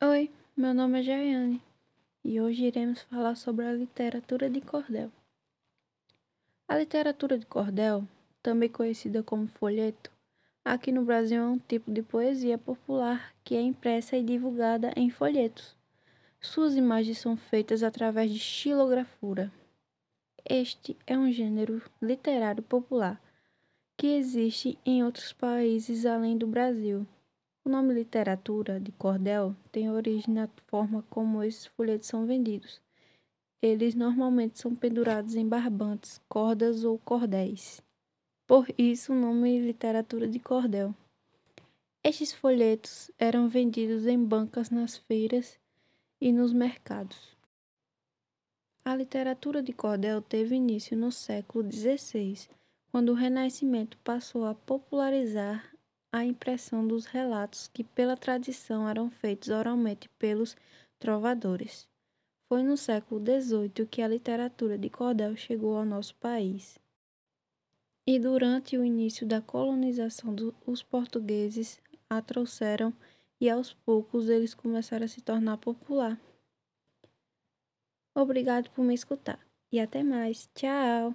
Oi, meu nome é Jaiane e hoje iremos falar sobre a literatura de cordel. A literatura de cordel, também conhecida como folheto, aqui no Brasil é um tipo de poesia popular que é impressa e divulgada em folhetos. Suas imagens são feitas através de xilografura. Este é um gênero literário popular que existe em outros países além do Brasil. O nome literatura de cordel tem origem na forma como esses folhetos são vendidos. Eles normalmente são pendurados em barbantes, cordas ou cordéis. Por isso, o nome literatura de cordel. Estes folhetos eram vendidos em bancas nas feiras e nos mercados. A literatura de cordel teve início no século XVI quando o Renascimento passou a popularizar a impressão dos relatos que, pela tradição, eram feitos oralmente pelos trovadores. Foi no século XVIII que a literatura de cordel chegou ao nosso país. E durante o início da colonização, os portugueses a trouxeram e aos poucos eles começaram a se tornar popular. Obrigado por me escutar e até mais. Tchau!